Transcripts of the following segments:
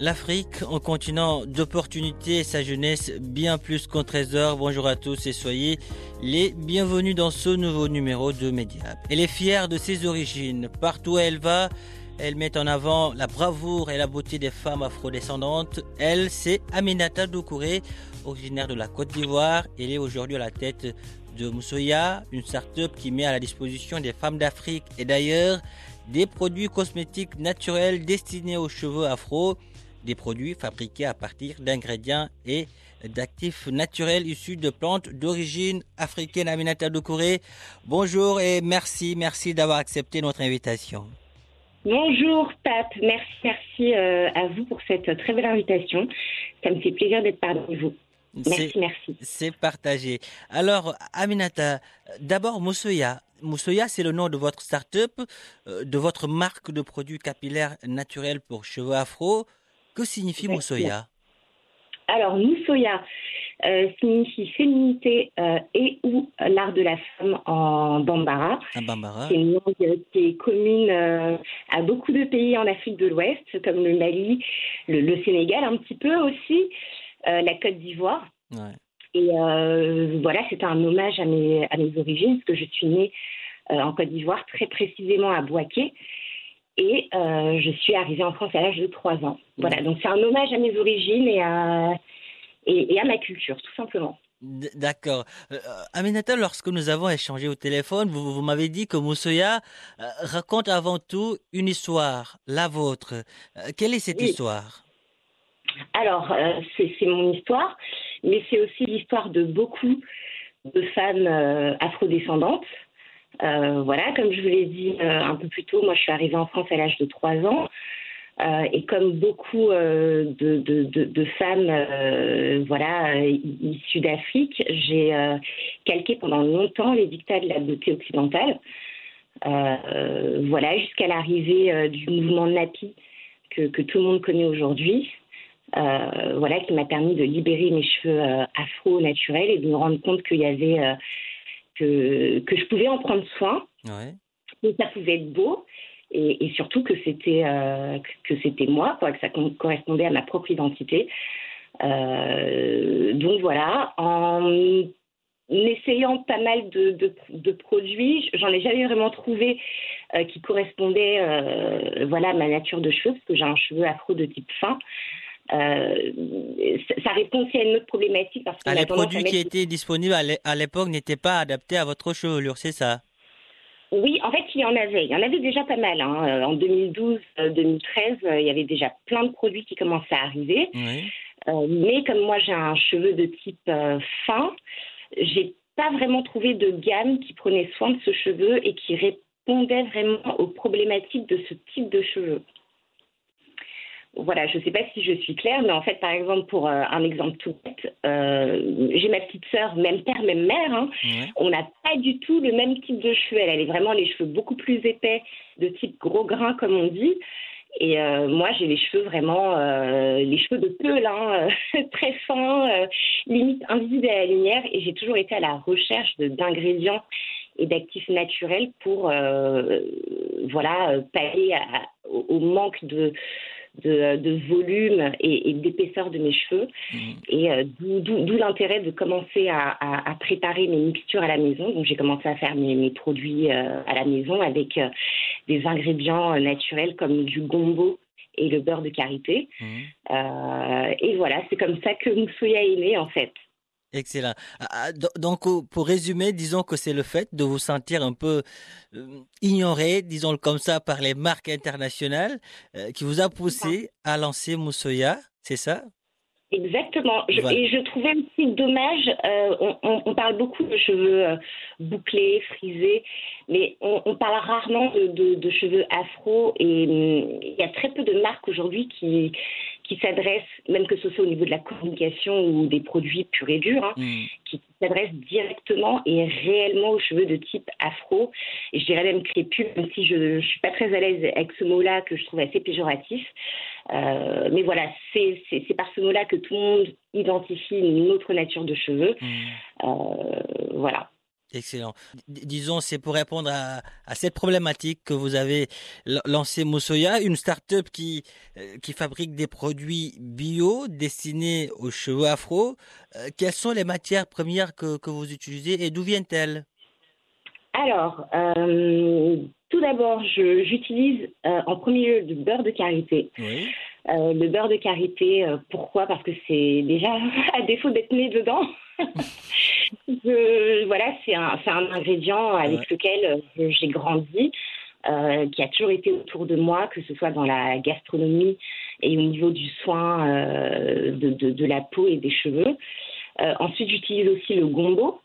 L'Afrique, un continent d'opportunités et sa jeunesse bien plus qu'un trésor. Bonjour à tous et soyez les bienvenus dans ce nouveau numéro de Mediap. Elle est fière de ses origines. Partout où elle va, elle met en avant la bravoure et la beauté des femmes afrodescendantes. Elle, c'est Aminata Doucouré, originaire de la Côte d'Ivoire. Elle est aujourd'hui à la tête de Moussoya, une start-up qui met à la disposition des femmes d'Afrique et d'ailleurs des produits cosmétiques naturels destinés aux cheveux afro des produits fabriqués à partir d'ingrédients et d'actifs naturels issus de plantes d'origine africaine. Aminata Doucouré, bonjour et merci, merci d'avoir accepté notre invitation. Bonjour Pape, merci, merci euh, à vous pour cette très belle invitation. Ça me fait plaisir d'être parmi vous. Merci, merci. C'est partagé. Alors, Aminata, d'abord Moussoya. Moussoya, c'est le nom de votre start-up, euh, de votre marque de produits capillaires naturels pour cheveux afro. Que signifie Moussoya? Alors, Moussoya euh, signifie féminité euh, et ou l'art de la femme en Bambara. C'est une langue qui est commune euh, à beaucoup de pays en Afrique de l'Ouest, comme le Mali, le, le Sénégal un petit peu aussi, la Côte d'Ivoire. Ouais. Et voilà, c'est un hommage à mes, à mes origines, parce que je suis née en Côte d'Ivoire, très précisément à Boaké. Et euh, je suis arrivée en France à l'âge de 3 ans. Voilà, donc c'est un hommage à mes origines et à, et, et à ma culture, tout simplement. D'accord. Euh, Aminata, lorsque nous avons échangé au téléphone, vous, vous m'avez dit que Moussoya euh, raconte avant tout une histoire, la vôtre. Euh, quelle est cette Oui. histoire? Alors, euh, c'est mon histoire, mais c'est aussi l'histoire de beaucoup de femmes euh, afrodescendantes. Euh, voilà, comme je vous l'ai dit euh, un peu plus tôt, moi je suis arrivée en France à l'âge de 3 ans. Euh, et comme beaucoup de, femmes voilà, issues d'Afrique, j'ai calqué pendant longtemps les dictats de la beauté occidentale. Voilà, jusqu'à l'arrivée du mouvement NAPI que, que tout le monde connaît aujourd'hui. Voilà, qui m'a permis de libérer mes cheveux afro naturels et de me rendre compte qu'il y avait que, que je pouvais en prendre soin, Ouais. que ça pouvait être beau et, et surtout que c'était euh, que c'était moi, quoi, que ça correspondait à ma propre identité. Euh, donc voilà, en essayant pas mal de, de, de produits, j'en ai jamais vraiment trouvé euh, qui correspondaient euh, voilà, à ma nature de cheveux, parce que j'ai un cheveu afro de type fin. Euh, ça- répond aussi à une autre problématique parce Ah, les produits mettre- qui étaient disponibles à l'é- à l'époque n'étaient pas adaptés à votre chevelure, c'est ça? Oui, en fait, il y en avait. Il y en avait déjà pas mal. hein. Euh, En 2012, euh, 2013, euh, il y avait déjà plein de produits qui commençaient à arriver. Oui. Euh, mais comme moi, j'ai un cheveu de type euh, fin, j'ai pas vraiment trouvé de gamme qui prenait soin de ce cheveu et qui répondait vraiment aux problématiques de ce type de cheveux. Voilà, je ne sais pas si je suis claire, mais en fait, par exemple, pour euh, un exemple tout bête, euh, j'ai ma petite sœur, même père, même mère, hein, on n'a pas du tout le même type de cheveux. Elle, elle est vraiment les cheveux beaucoup plus épais, de type gros grain, comme on dit. Et euh, moi, j'ai les cheveux vraiment, les cheveux de peul, hein, très fins, limite invisibles à la lumière. Et j'ai toujours été à la recherche d'ingrédients et d'actifs naturels pour, voilà, pallier à- au, au manque de, de, de volume et, et d'épaisseur de mes cheveux. Mhm. Et euh, d'où l'intérêt de commencer à, à- à préparer mes mixtures à la maison. Donc j'ai commencé à faire mes, mes produits euh, à la maison avec euh, des ingrédients naturels comme du gombo et le beurre de karité. Mmh. et voilà, c'est comme ça que Moussoya est né en fait. Excellent. Ah, ah, donc, pour résumer, disons que c'est le fait de vous sentir un peu euh, ignoré, disons-le comme ça, par les marques internationales euh, qui vous a poussé à lancer Moussoya, c'est ça? Exactement. Et je trouvais aussi dommage, euh, on, parle beaucoup de cheveux euh, bouclés, frisés, mais on, parle rarement de, cheveux afro et hum, il y a très peu de marques aujourd'hui qui, qui s'adressent, même que ce soit au niveau de la communication ou des produits purs et durs, hein, mmh. qui s'adressent directement et réellement aux cheveux de type afro. Et je dirais même crépus, même si je ne suis pas très à l'aise avec ce mot-là que je trouve assez péjoratif. Euh, mais voilà, c'est par ce mot-là que tout le monde identifie une autre nature de cheveux. Mmh. Euh, voilà. Excellent. disons, c'est pour répondre à, cette problématique que vous avez lancé Moussoya, une start-up qui, euh, qui fabrique des produits bio destinés aux cheveux afro. quelles sont les matières premières que, que vous utilisez et d'où viennent-elles? Alors, tout d'abord, j'utilise euh, en premier lieu du beurre de karité. Euh, le beurre de karité, euh, pourquoi? Parce que c'est déjà, à défaut d'être né dedans, voilà, c'est un, un, ingrédient avec lequel j'ai grandi, qui a toujours été autour de moi, que ce soit dans la gastronomie et au niveau du soin de, de, de, la peau et des cheveux. ensuite, j'utilise aussi le gombo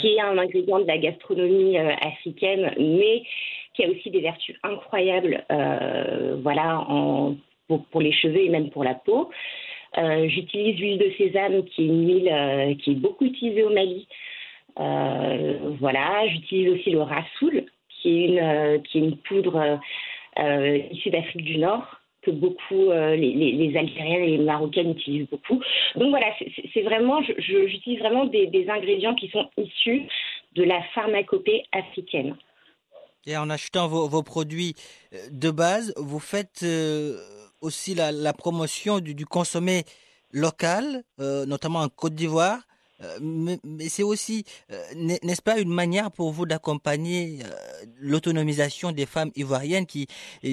qui est un ingrédient de la gastronomie euh, africaine, mais qui a aussi des vertus incroyables euh, voilà, en, pour, les cheveux et même pour la peau. Euh, j'utilise l'huile de sésame, qui est une huile qui est beaucoup utilisée au Mali. voilà, j'utilise aussi le rassoul, qui est une, poudre issue d'Afrique du Nord que beaucoup, euh, les, les, Algériennes et les Marocaines utilisent beaucoup. Donc voilà, c'est vraiment, j'utilise vraiment des, ingrédients qui sont issus de la pharmacopée africaine. Et en achetant vos, produits euh, de base, vous faites euh, aussi la, promotion du, du consommé local, notamment en Côte d'Ivoire. Euh, mais, c'est aussi, euh, n'est-ce pas, une manière pour vous d'accompagner euh, l'autonomisation des femmes ivoiriennes qui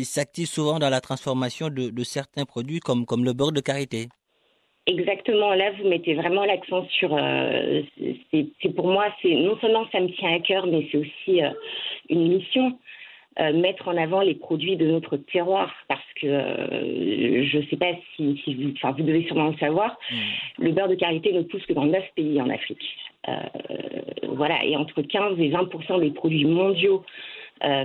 s'activent souvent dans la transformation de, certains produits comme, comme le beurre de karité? Exactement. Là, vous mettez vraiment l'accent sur. c'est pour moi, c'est non seulement ça me tient à cœur, mais c'est aussi une mission. Euh, mettre en avant les produits de notre terroir parce que euh, je ne sais pas si, vous, enfin vous devez sûrement le savoir, mm. le beurre de karité ne pousse que dans 9 pays en Afrique. Euh, voilà, et entre 15 et 20 des produits mondiaux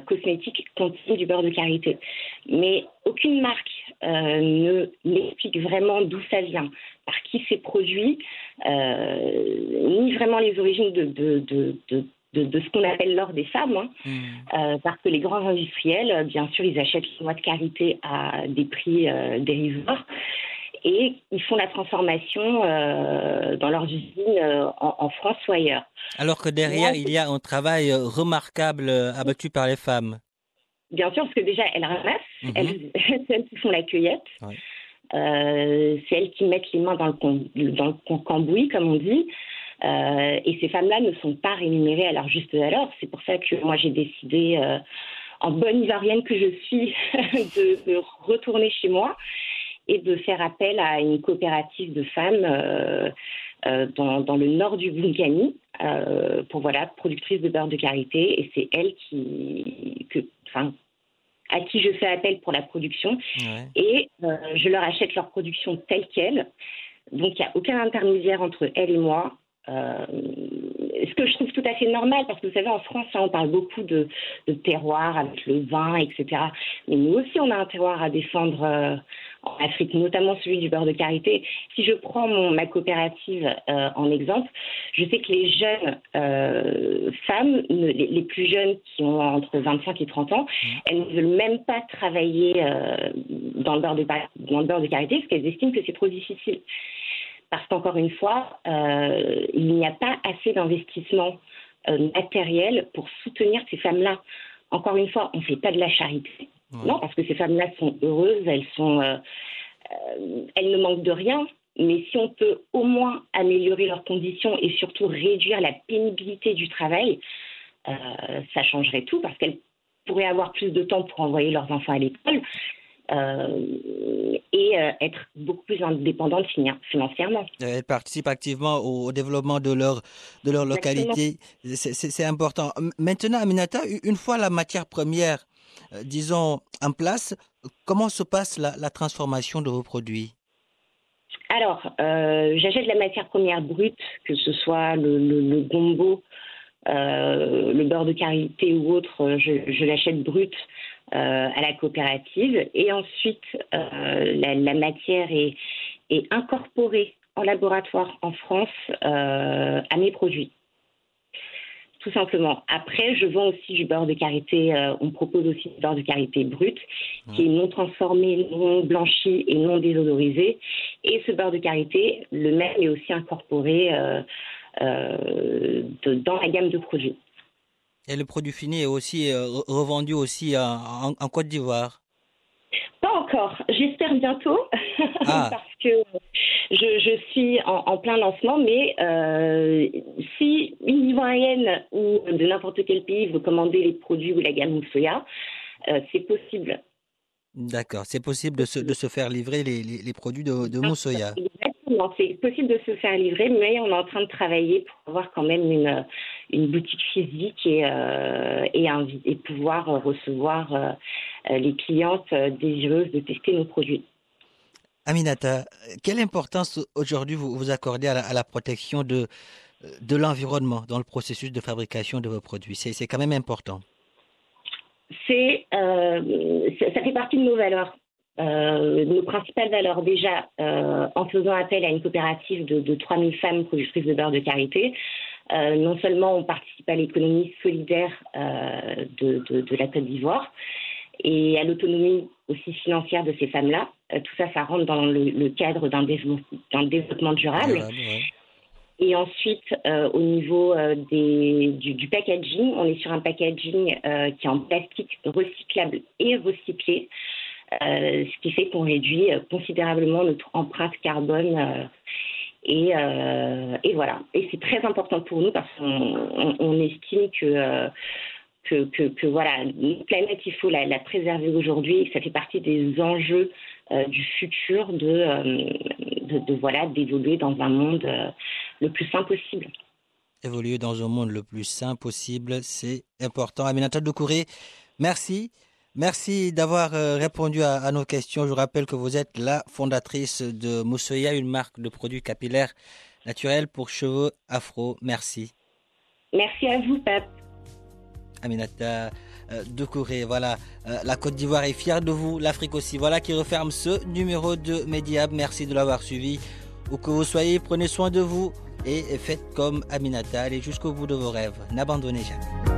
cosmétiques contiennent du beurre de karité. Mais aucune marque ne m'explique vraiment d'où ça vient, par qui c'est produit, ni vraiment les origines de, de, de de, ce qu'on appelle l'or des femmes, hein. hmm. euh, parce que les grands industriels, euh, bien sûr, ils achètent les noix de karité à des prix euh, dérisoires et ils font la transformation dans leurs usines en, France ou ailleurs. Alors que derrière, il y a un travail remarquable abattu par les femmes. Bien sûr, parce que déjà, elles ramassent, mhm. elles, elles, qui font la cueillette. c'est elles qui mettent les mains dans le, dans le cambouis, comme on dit. Euh, et ces femmes-là ne sont pas rémunérées à leur juste valeur. C'est pour ça que moi j'ai décidé, euh, en bonne ivoirienne que je suis, de, retourner chez moi et de faire appel à une coopérative de femmes euh, dans, le nord du Bungani pour voilà productrice de beurre de karité. Et c'est elle qui, que, enfin, à qui je fais appel pour la production et je leur achète leur production telle qu'elle. Donc il n'y a aucun intermédiaire entre elle et moi. Euh, ce que je trouve tout à fait normal, parce que vous savez, en France, on parle beaucoup de, terroir avec le vin, etc. Mais nous aussi, on a un terroir à défendre euh, en Afrique, notamment celui du beurre de karité. Si je prends ma coopérative euh, en exemple, je sais que les jeunes femmes, les, plus jeunes qui ont entre 25 et 30 ans, elles ne veulent même pas travailler dans, le beurre de, dans le beurre de karité parce qu'elles estiment que c'est trop difficile parce qu'encore une fois, euh, il n'y a pas assez d'investissement euh, matériel pour soutenir ces femmes-là. Encore une fois, on ne fait pas de la charité. Non, parce que ces femmes-là sont heureuses, elles, sont, euh, elles ne manquent de rien. Mais si on peut au moins améliorer leurs conditions et surtout réduire la pénibilité du travail, ça changerait tout parce qu'elles pourraient avoir plus de temps pour envoyer leurs enfants à l'école. Et être beaucoup plus indépendante financièrement. Elles participent activement au, développement de leur, de leur localité. C'est important. Maintenant, Aminata, une fois la matière première, disons, en place, comment se passe la transformation de vos produits? Alors, euh, j'achète la matière première brute, que ce soit le, gombo, euh, le beurre de karité ou autre, je, l'achète brute euh, à la coopérative. Et ensuite, la, matière est, incorporée en laboratoire en France à mes produits tout simplement. Après, je vends aussi du beurre de karité. Euh, on propose aussi du beurre de karité brut, qui est non transformé, non blanchi et non désodorisé. Et ce beurre de karité, le même est aussi incorporé euh, euh, dans la gamme de produits. Et le produit fini est aussi revendu aussi en Côte d'Ivoire Pas encore. J'espère bientôt. Ah. parce que je, suis en, plein lancement, mais euh, si une Ivoirienne ou de n'importe quel pays veut commander les produits ou la gamme Moussoya, euh, c'est possible. D'accord, c'est possible de se, de se, faire livrer les, les, produits de, de Moussoya. Exactement, c'est possible de se faire livrer, mais on est en train de travailler pour avoir quand même une, une boutique physique et, euh, et, et, pouvoir recevoir les clientes désireuses de tester nos produits. Aminata, quelle importance aujourd'hui vous, vous accordez à la, protection de, de l'environnement dans le processus de fabrication de vos produits? C'est quand même important. C'est, euh, ça fait partie de nos valeurs. Euh, nos principales valeurs, déjà, euh, en faisant appel à une coopérative de, de 3000 femmes productrices de beurre de carité, non seulement on participe à l'économie solidaire de, de, la Côte d'Ivoire, et à l'autonomie aussi financière de ces femmes-là. Euh, tout ça, ça rentre dans le, cadre d'un développement, durable. Et ensuite, euh, au niveau euh, des, du, packaging, on est sur un packaging qui est en plastique recyclable et recyclé, ce qui fait qu'on réduit considérablement notre empreinte carbone. Et, et, voilà. Et c'est très important pour nous parce qu'on estime que voilà, une planète, il faut la, préserver aujourd'hui ça fait partie des enjeux euh, du futur de, euh, voilà, d'évoluer dans un monde euh, le plus sain possible. Évoluer dans un monde le plus sain possible, c'est important. Aminata Doucouré, merci. Merci d'avoir répondu à, à, nos questions. Je rappelle que vous êtes la fondatrice de Moussoya, une marque de produits capillaires naturels pour cheveux afro. Merci. Merci à vous, Pape. Aminata euh, Doucouré. Voilà, euh, la Côte d'Ivoire est fière de vous, l'Afrique aussi. Voilà qui referme ce numéro de Mediab. Merci de l'avoir suivi. Où que vous soyez, prenez soin de vous et faites comme Aminata. Allez jusqu'au bout de vos rêves. N'abandonnez jamais.